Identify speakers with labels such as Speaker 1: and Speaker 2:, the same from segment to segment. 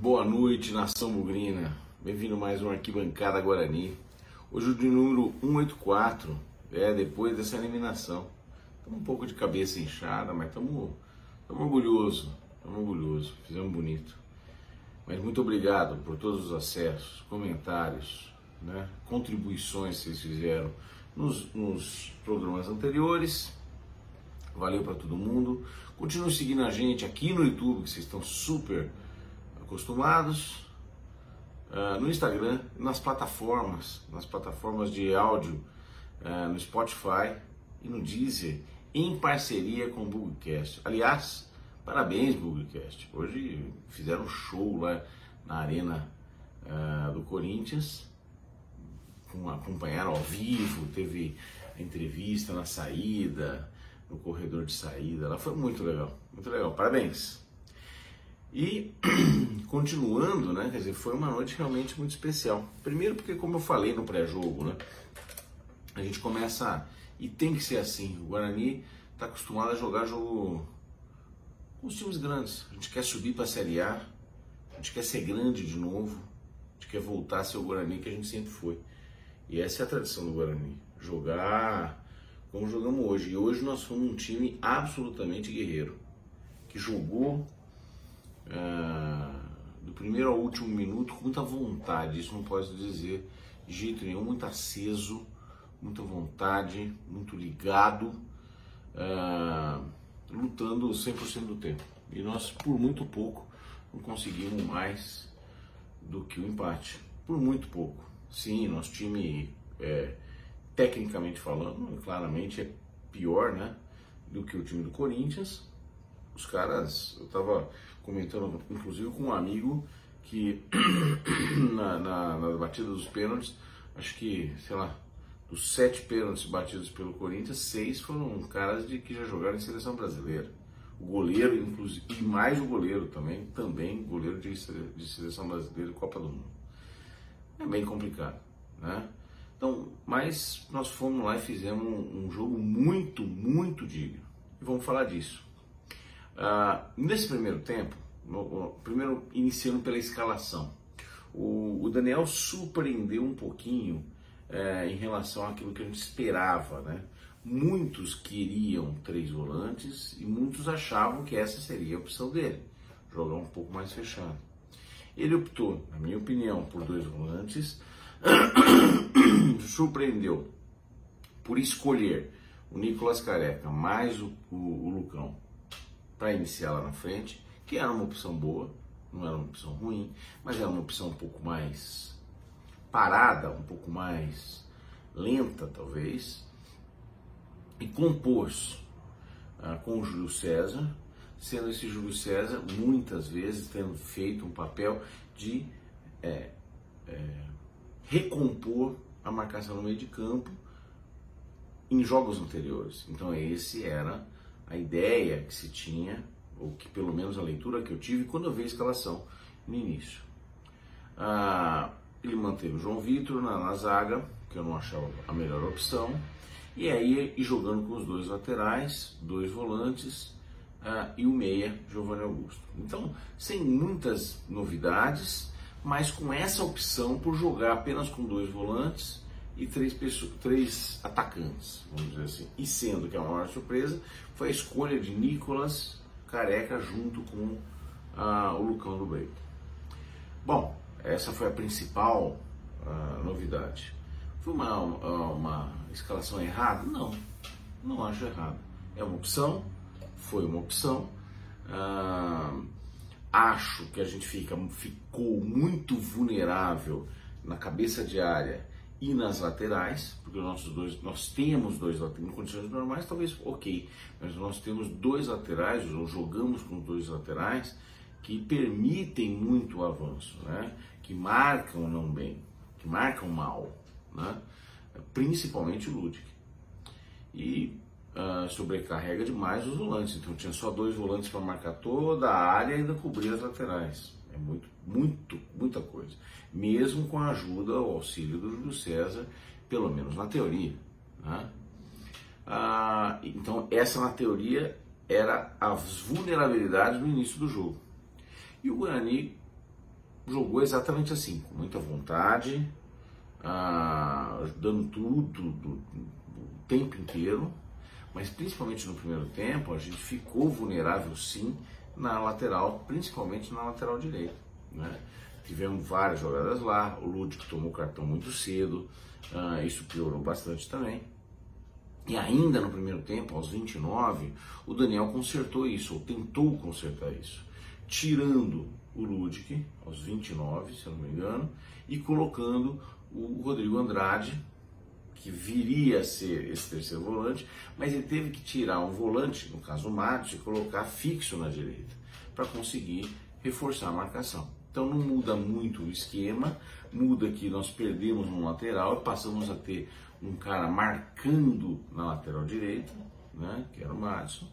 Speaker 1: Boa noite, nação bugrina. Bem-vindo mais um Arquibancada Guarani. Hoje o de número 184, é depois dessa eliminação. Estamos um pouco de cabeça inchada, mas estamos orgulhosos, estamos orgulhosos, fizemos bonito. Mas muito obrigado por todos os acessos, comentários, né, contribuições que vocês fizeram nos, nos programas anteriores. Valeu para todo mundo. Continue seguindo a gente aqui no YouTube, que vocês estão super acostumados. Uh, no Instagram, nas plataformas, nas plataformas de áudio, uh, no Spotify e no Deezer, em parceria com o Bugcast. Aliás, parabéns Bugcast. Hoje fizeram um show lá na arena uh, do Corinthians, com, acompanharam ao vivo, teve entrevista na saída, no corredor de saída. Lá foi muito legal, muito legal. Parabéns. E continuando, né? Quer dizer, foi uma noite realmente muito especial. Primeiro porque, como eu falei no pré-jogo, né? A gente começa e tem que ser assim. O Guarani está acostumado a jogar jogo com os times grandes. A gente quer subir para a Série A, a gente quer ser grande de novo, a gente quer voltar a ser o Guarani que a gente sempre foi. E essa é a tradição do Guarani. Jogar como jogamos hoje. E hoje nós fomos um time absolutamente guerreiro, que jogou do primeiro ao último minuto com muita vontade, isso não posso dizer de jeito nenhum, muito aceso, muita vontade, muito ligado, ah, lutando 100% do tempo. E nós, por muito pouco, não conseguimos mais do que o empate. Por muito pouco. Sim, nosso time é, tecnicamente falando, claramente é pior, né, do que o time do Corinthians. Os caras, eu estava comentando, inclusive com um amigo que na, na, na batida dos pênaltis, acho que, sei lá, dos sete pênaltis batidos pelo Corinthians, seis foram caras de que já jogaram em seleção brasileira. O goleiro, inclusive, e mais o goleiro também, também goleiro de, de seleção brasileira e Copa do Mundo. É bem complicado, né? Então, mas nós fomos lá e fizemos um, um jogo muito, muito digno. E vamos falar disso. Uh, nesse primeiro tempo, no, primeiro iniciando pela escalação, o, o Daniel surpreendeu um pouquinho uh, em relação àquilo que a gente esperava, né? Muitos queriam três volantes e muitos achavam que essa seria a opção dele, jogar um pouco mais fechado. Ele optou, na minha opinião, por dois volantes surpreendeu por escolher o Nicolas Careca mais o, o, o Lucão para iniciar lá na frente, que era uma opção boa, não era uma opção ruim, mas era uma opção um pouco mais parada, um pouco mais lenta talvez, e compôs ah, com o Júlio César, sendo esse Júlio César muitas vezes tendo feito um papel de é, é, recompor a marcação no meio de campo em jogos anteriores. Então esse era a ideia que se tinha, ou que pelo menos a leitura que eu tive quando eu vi a escalação no início. Ah, ele manteve o João Vitor na, na, zaga, que eu não achava a melhor opção, e aí e jogando com os dois laterais, dois volantes ah, e o meia, Giovanni Augusto. Então, sem muitas novidades, mas com essa opção por jogar apenas com dois volantes e três, pessoas, três atacantes, vamos dizer assim. E sendo que a maior surpresa foi a escolha de Nicolas Careca junto com ah, o Lucão do Break. Bom, essa foi a principal ah, novidade. Foi uma, uma escalação errada? Não, não acho errado. É uma opção, foi uma opção. Ah, acho que a gente fica, ficou muito vulnerável na cabeça de área e nas laterais, porque nossos dois, nós temos dois laterais, em condições normais talvez ok, mas nós temos dois laterais, ou jogamos com dois laterais, que permitem muito o avanço, né? que marcam não bem, que marcam mal, né? principalmente o Ludwig. E uh, sobrecarrega demais os volantes. Então tinha só dois volantes para marcar toda a área e ainda cobrir as laterais. É muito, muito, muita coisa. Mesmo com a ajuda, o auxílio do Júlio César, pelo menos na teoria. Né? Ah, então essa na teoria era as vulnerabilidades no início do jogo. E o Guarani jogou exatamente assim, com muita vontade, ah, dando tudo o tempo inteiro, mas principalmente no primeiro tempo a gente ficou vulnerável sim na lateral, principalmente na lateral direita. Né? Tivemos várias jogadas lá, o Ludwig tomou cartão muito cedo, ah, isso piorou bastante também. E ainda no primeiro tempo, aos 29, o Daniel consertou isso, ou tentou consertar isso, tirando o Ludwig aos 29, se eu não me engano, e colocando o Rodrigo Andrade, que viria a ser esse terceiro volante, mas ele teve que tirar um volante, no caso o Matos, e colocar fixo na direita, para conseguir reforçar a marcação. Então não muda muito o esquema, muda que nós perdemos um lateral e passamos a ter um cara marcando na lateral direita, né, que era o Madison.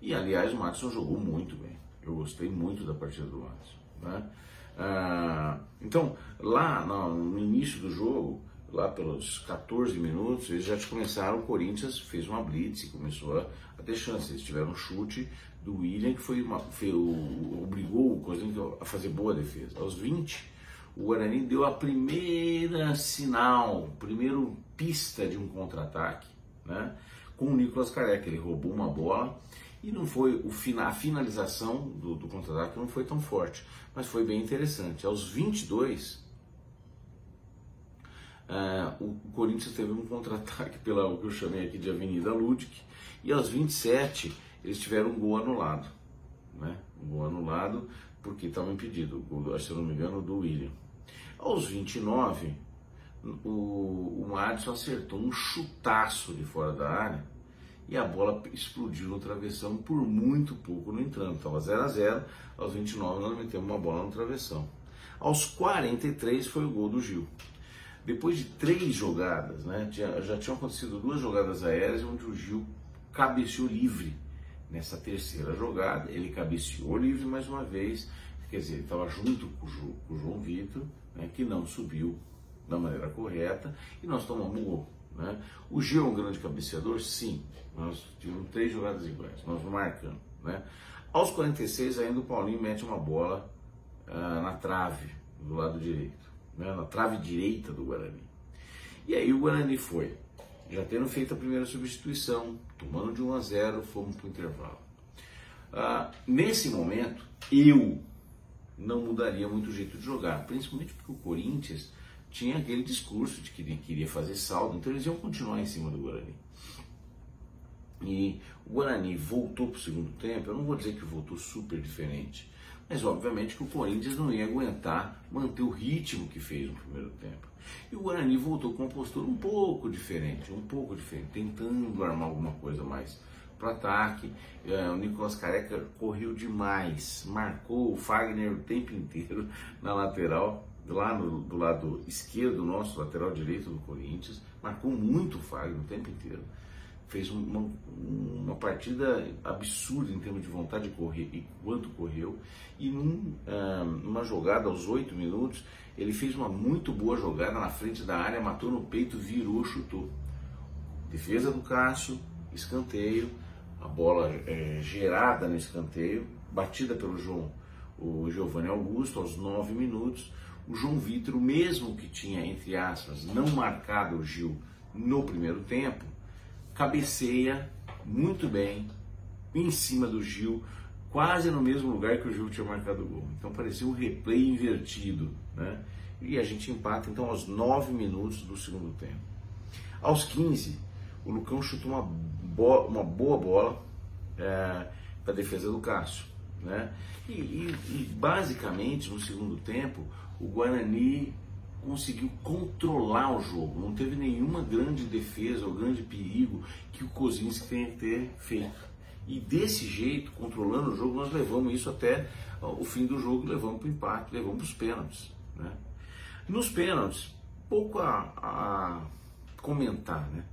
Speaker 1: E aliás, o Madison jogou muito bem. Eu gostei muito da partida do Madison. Né? Ah, então, lá no, início do jogo, lá pelos 14 minutos, eles já começaram, o Corinthians fez uma blitz e começou a, a ter chance. Eles tiveram um chute do William que foi, uma, foi o, obrigou o Coisa a fazer boa defesa. Aos 20, o Guarani deu a primeira sinal, primeiro pista de um contra-ataque, né? Com o Nicolas Careca, ele roubou uma bola e não foi o a finalização do, do contra-ataque não foi tão forte, mas foi bem interessante. Aos 22, uh, o Corinthians teve um contra-ataque pela o que eu chamei aqui de Avenida Ludic e aos 27 eles tiveram um gol anulado, né? Um gol anulado porque estava impedido, se eu não me engano, do William. Aos 29, o, o Madison acertou um chutaço de fora da área e a bola explodiu no travessão por muito pouco no entrando. Estava 0 a 0 aos 29 nós metemos uma bola no travessão. Aos 43 foi o gol do Gil. Depois de três jogadas, né, já tinham acontecido duas jogadas aéreas onde o Gil cabeceou livre. Nessa terceira jogada, ele cabeceou livre mais uma vez, quer dizer, ele estava junto com o João Vitor, né, que não subiu da maneira correta e nós tomamos gol. Né? O Gil é um grande cabeceador? Sim. Nós tivemos três jogadas iguais, nós marcamos. Né? Aos 46 ainda o Paulinho mete uma bola uh, na trave, do lado direito, né? na trave direita do Guarani. E aí o Guarani foi, já tendo feito a primeira substituição, tomando de 1 a 0, fomos para o intervalo. Uh, nesse momento, eu não mudaria muito o jeito de jogar, principalmente porque o Corinthians tinha aquele discurso de que queria fazer saldo, então eles iam continuar em cima do Guarani. E o Guarani voltou para o segundo tempo, eu não vou dizer que voltou super diferente, mas obviamente que o Corinthians não ia aguentar manter o ritmo que fez no primeiro tempo. E o Guarani voltou com uma postura um pouco diferente, um pouco diferente, tentando armar alguma coisa mais para ataque. É, o Nicolas Careca correu demais, marcou o Fagner o tempo inteiro na lateral, lá no, do lado esquerdo, nosso lateral direito do Corinthians, marcou muito o Fagner o tempo inteiro. Fez uma, uma partida absurda em termos de vontade de correr e quanto correu. E num, ah, numa jogada aos oito minutos, ele fez uma muito boa jogada na frente da área, matou no peito, virou, chutou. Defesa do Cássio, escanteio, a bola é, gerada no escanteio, batida pelo João, o Giovanni Augusto aos 9 minutos. O João Vitor, mesmo que tinha, entre aspas, não marcado o Gil no primeiro tempo, cabeceia muito bem em cima do Gil, quase no mesmo lugar que o Gil tinha marcado o gol. Então parecia um replay invertido, né? E a gente empata então aos 9 minutos do segundo tempo. Aos 15, o Lucão chutou uma, bo uma boa bola é, para a defesa do Cássio. Né? E, e, e, basicamente no segundo tempo o Guarani conseguiu controlar o jogo, não teve nenhuma grande defesa ou grande perigo que o Kozinski tenha que ter feito. E desse jeito, controlando o jogo, nós levamos isso até o fim do jogo, levamos para o empate, levamos para os pênaltis. Né? Nos pênaltis, pouco a, a comentar, né?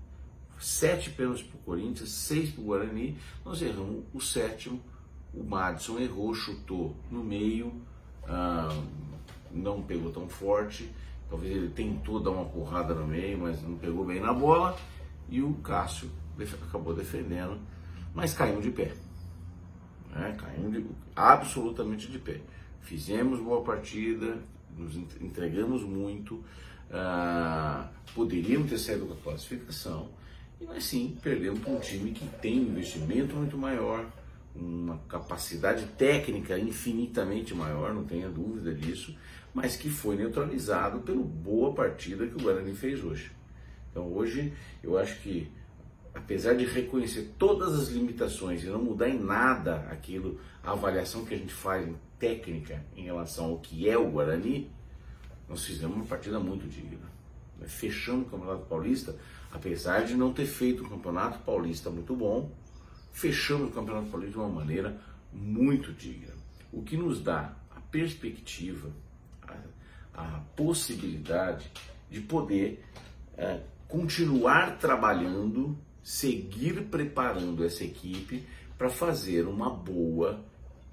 Speaker 1: sete pênaltis para o Corinthians, seis para o Guarani, nós erramos o sétimo, o Madison errou, chutou no meio, ah, não pegou tão forte, talvez ele tentou dar uma porrada no meio, mas não pegou bem na bola, e o Cássio acabou defendendo, mas caímos de pé. Né? Caímos de, absolutamente de pé. Fizemos boa partida, nos entregamos muito, ah, poderíamos ter saído com a classificação, e sim perdemos para um time que tem um investimento muito maior, uma capacidade técnica infinitamente maior, não tenha dúvida disso, mas que foi neutralizado pela boa partida que o Guarani fez hoje. Então hoje eu acho que apesar de reconhecer todas as limitações e não mudar em nada aquilo, a avaliação que a gente faz em técnica em relação ao que é o Guarani, nós fizemos uma partida muito digna. Fechamos o Campeonato Paulista, apesar de não ter feito o Campeonato Paulista muito bom, fechamos o Campeonato Paulista de uma maneira muito digna. O que nos dá a perspectiva, a, possibilidade de poder é, continuar trabalhando, seguir preparando essa equipe para fazer uma boa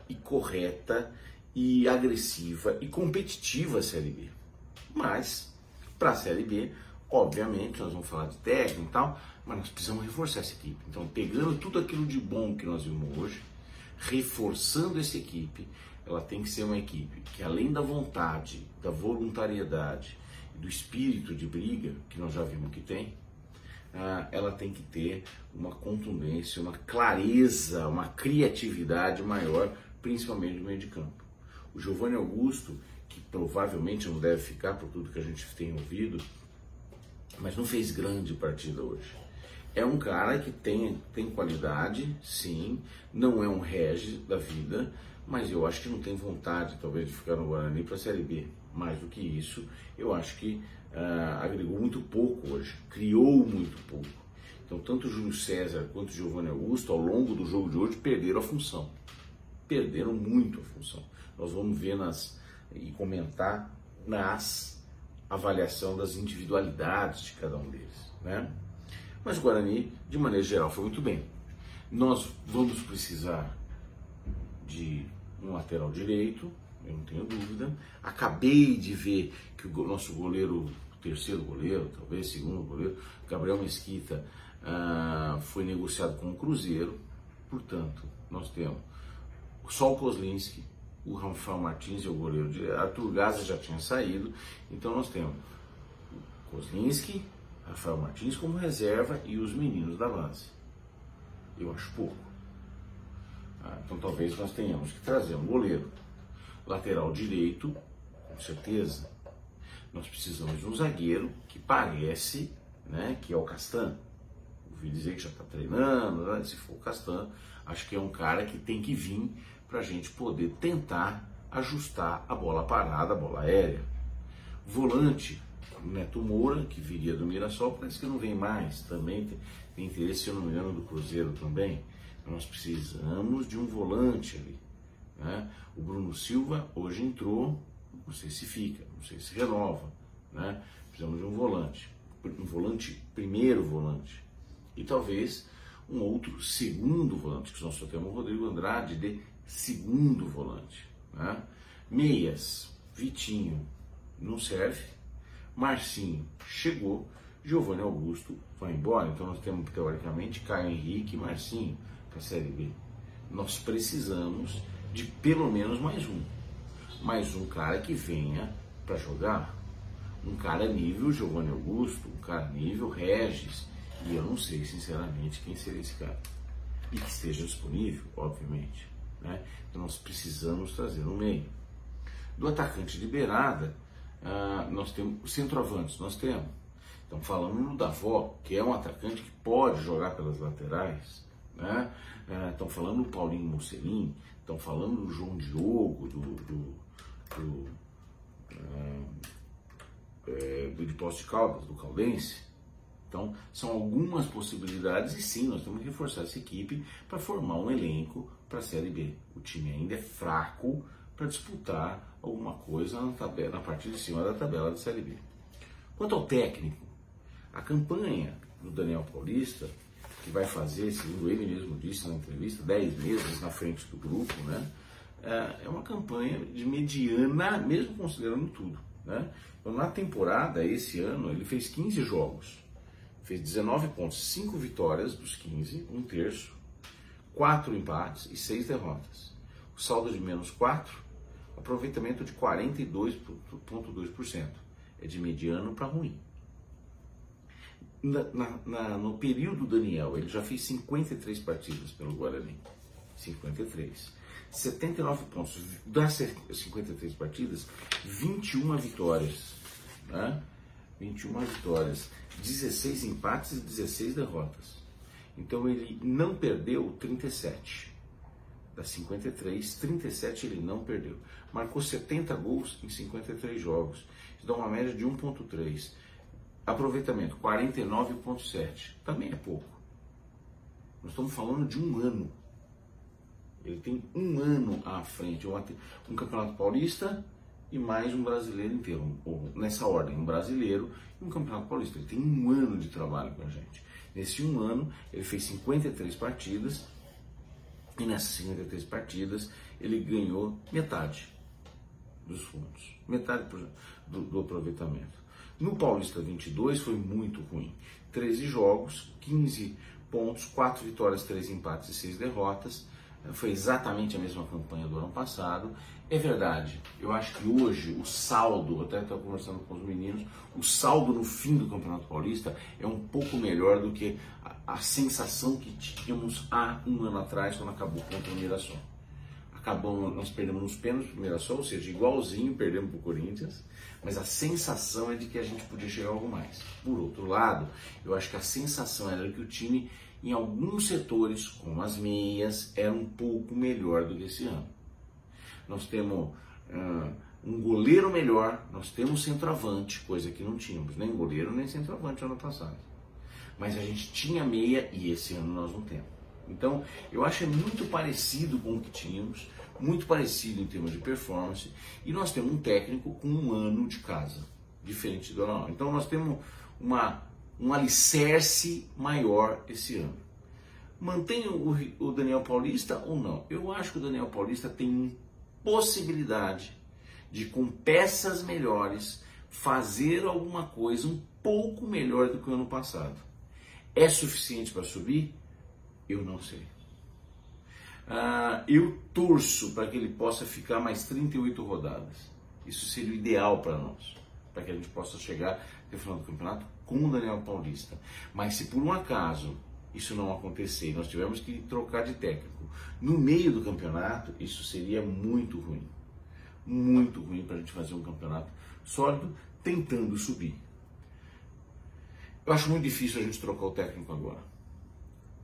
Speaker 1: e correta e agressiva e competitiva Série B. Mas, para a Série B, obviamente, nós vamos falar de técnico e tal, mas nós precisamos reforçar essa equipe. Então, pegando tudo aquilo de bom que nós vimos hoje, reforçando essa equipe, ela tem que ser uma equipe que, além da vontade, da voluntariedade, do espírito de briga, que nós já vimos que tem, ah, ela tem que ter uma contundência, uma clareza, uma criatividade maior, principalmente no meio de campo. O Giovanni Augusto, que provavelmente não deve ficar por tudo que a gente tem ouvido, mas não fez grande partida hoje. É um cara que tem, tem qualidade, sim, não é um rege da vida, mas eu acho que não tem vontade, talvez, de ficar no Guarani para a Série B. Mais do que isso, eu acho que uh, agregou muito pouco hoje, criou muito pouco. Então, tanto o Júlio César quanto o Giovanni Augusto, ao longo do jogo de hoje, perderam a função. Perderam muito a função. Nós vamos ver nas, e comentar nas avaliação das individualidades de cada um deles. Né? Mas o Guarani, de maneira geral, foi muito bem. Nós vamos precisar de um lateral direito, eu não tenho dúvida. Acabei de ver que o nosso goleiro, terceiro goleiro, talvez segundo goleiro, Gabriel Mesquita, uh, foi negociado com o Cruzeiro. Portanto, nós temos só o Kozlinski, o Rafael Martins é o goleiro de Arthur Gaza já tinha saído, então nós temos o Kozlinski, Rafael Martins como reserva e os meninos da base. Eu acho pouco. Ah, então talvez nós tenhamos que trazer um goleiro. Lateral direito, com certeza. Nós precisamos de um zagueiro que parece né, que é o Castan. Ouvi dizer que já está treinando, né? se for o Castan, acho que é um cara que tem que vir para a gente poder tentar ajustar a bola parada, a bola aérea. Volante, Neto Moura, que viria do Mirassol, parece que não vem mais. Também tem, interesse, se eu não me engano, do Cruzeiro também. Nós precisamos de um volante ali. Né? O Bruno Silva hoje entrou, não sei se fica, não sei se renova. Né? Precisamos de um volante. Um volante, primeiro volante. E talvez um outro segundo volante, que nós só temos o Rodrigo Andrade de segundo volante. Né? Meias, Vitinho, não serve. Marcinho chegou, Giovanni Augusto vai embora. Então nós temos teoricamente Caio Henrique e Marcinho para a Série B. Nós precisamos de pelo menos mais um. Mais um cara que venha para jogar. Um cara nível Giovanni Augusto, um cara nível Regis. E eu não sei, sinceramente, quem seria esse cara. E que esteja disponível, obviamente. Né? Então nós precisamos trazer no meio. Do atacante de beirada, ah, nós temos centroavantes, nós temos. Então falando no Davó, que é um atacante que pode jogar pelas laterais, né? Estão falando no Paulinho Mocelin, estão falando no João Diogo, do, do, do, ah, é, do de Poste Caldas, do Caldense. Então, são algumas possibilidades e sim, nós temos que reforçar essa equipe para formar um elenco para a Série B. O time ainda é fraco para disputar alguma coisa na, tabela, na parte de cima da tabela da Série B. Quanto ao técnico, a campanha do Daniel Paulista, que vai fazer, segundo ele mesmo disse na entrevista, 10 meses na frente do grupo, né? É, é uma campanha de mediana, mesmo considerando tudo. Né? Então, na temporada, esse ano, ele fez 15 jogos fez 19 pontos, 5 vitórias dos 15, um terço, 4 empates e 6 derrotas. O saldo de menos 4, aproveitamento de 42,2%. É de mediano para ruim. Na, na, na, no período Daniel, ele já fez 53 partidas pelo Guarani. 53. 79 pontos. Das 53 partidas, 21 vitórias. Né? 21 vitórias. 16 empates e 16 derrotas. Então ele não perdeu 37. Das 53, 37 ele não perdeu. Marcou 70 gols em 53 jogos. Isso dá uma média de 1,3. Aproveitamento 49,7. Também é pouco. Nós estamos falando de um ano. Ele tem um ano à frente. Um campeonato paulista e mais um brasileiro inteiro. Ou nessa ordem, um brasileiro e um campeonato paulista. Ele tem um ano de trabalho com a gente. Nesse um ano, ele fez 53 partidas e nessas 53 partidas ele ganhou metade dos fundos, metade do, do aproveitamento. No Paulista 22 foi muito ruim. 13 jogos, 15 pontos, 4 vitórias, 3 empates e 6 derrotas. Foi exatamente a mesma campanha do ano passado. É verdade, eu acho que hoje o saldo, até estava conversando com os meninos, o saldo no fim do Campeonato Paulista é um pouco melhor do que a, a sensação que tínhamos há um ano atrás, quando acabou contra o Mirassol. Acabamos, nós perdemos nos pênaltis pro Mirassol, ou seja, igualzinho perdemos para o Corinthians, mas a sensação é de que a gente podia chegar a algo mais. Por outro lado, eu acho que a sensação era que o time em alguns setores, como as meias, era um pouco melhor do que esse ano. Nós temos uh, um goleiro melhor, nós temos centroavante, coisa que não tínhamos, nem goleiro nem centroavante ano passado. Mas a gente tinha meia e esse ano nós não temos. Então, eu acho é muito parecido com o que tínhamos, muito parecido em termos de performance, e nós temos um técnico com um ano de casa, diferente do normal. Então, nós temos uma um alicerce maior esse ano. Mantém o, o Daniel Paulista ou não? Eu acho que o Daniel Paulista tem possibilidade de, com peças melhores, fazer alguma coisa um pouco melhor do que o ano passado. É suficiente para subir? Eu não sei. Ah, eu torço para que ele possa ficar mais 38 rodadas. Isso seria o ideal para nós, para que a gente possa chegar no final do campeonato com o Daniel Paulista. Mas se por um acaso isso não acontecer, nós tivermos que trocar de técnico no meio do campeonato, isso seria muito ruim. Muito ruim para a gente fazer um campeonato sólido tentando subir. Eu acho muito difícil a gente trocar o técnico agora.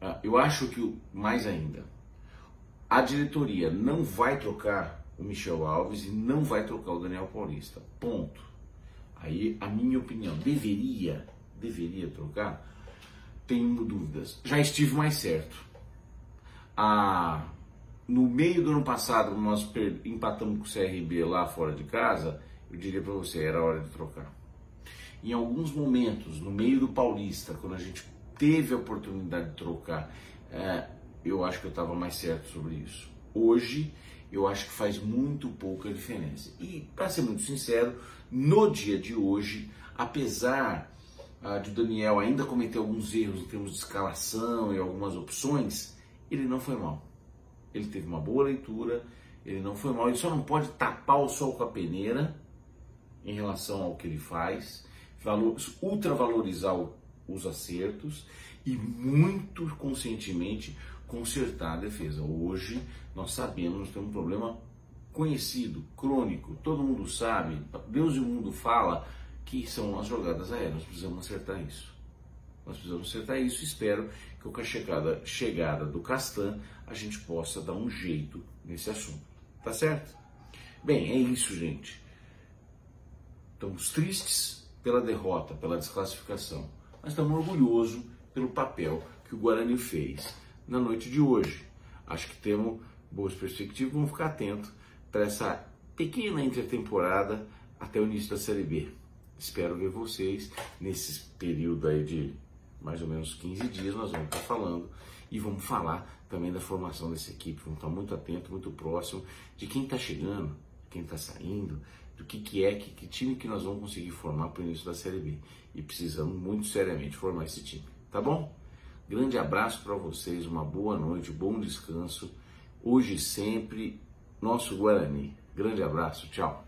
Speaker 1: Ah, eu acho que, mais ainda, a diretoria não vai trocar o Michel Alves e não vai trocar o Daniel Paulista. Ponto. Aí, a minha opinião, deveria deveria trocar? Tenho dúvidas. Já estive mais certo. Ah, no meio do ano passado, nós empatamos com o CRB lá fora de casa, eu diria para você, era hora de trocar. Em alguns momentos, no meio do Paulista, quando a gente teve a oportunidade de trocar, é, eu acho que eu estava mais certo sobre isso. Hoje, eu acho que faz muito pouca diferença. E, para ser muito sincero, no dia de hoje, apesar ah, de Daniel ainda cometer alguns erros em termos de escalação e algumas opções, ele não foi mal. Ele teve uma boa leitura, ele não foi mal. Ele só não pode tapar o sol com a peneira em relação ao que ele faz, valor, ultravalorizar os acertos e muito conscientemente consertar a defesa. Hoje nós sabemos, nós temos um problema conhecido, crônico, todo mundo sabe, Deus e o mundo fala que são as jogadas aéreas. Nós precisamos acertar isso. Nós precisamos acertar isso. Espero que com a chegada, chegada do Castan a gente possa dar um jeito nesse assunto. Tá certo? Bem, é isso, gente. Estamos tristes pela derrota, pela desclassificação, mas estamos orgulhosos pelo papel que o Guarani fez na noite de hoje. Acho que temos boas perspectivas. Vamos ficar atentos para essa pequena intertemporada até o início da Série B. Espero ver vocês nesse período aí de mais ou menos 15 dias. Nós vamos estar falando e vamos falar também da formação dessa equipe. Vamos estar muito atento, muito próximo de quem está chegando, quem está saindo, do que, que é, que, que time que nós vamos conseguir formar para o início da Série B. E precisamos muito seriamente formar esse time, tá bom? Grande abraço para vocês, uma boa noite, bom descanso. Hoje sempre, nosso Guarani. Grande abraço, tchau.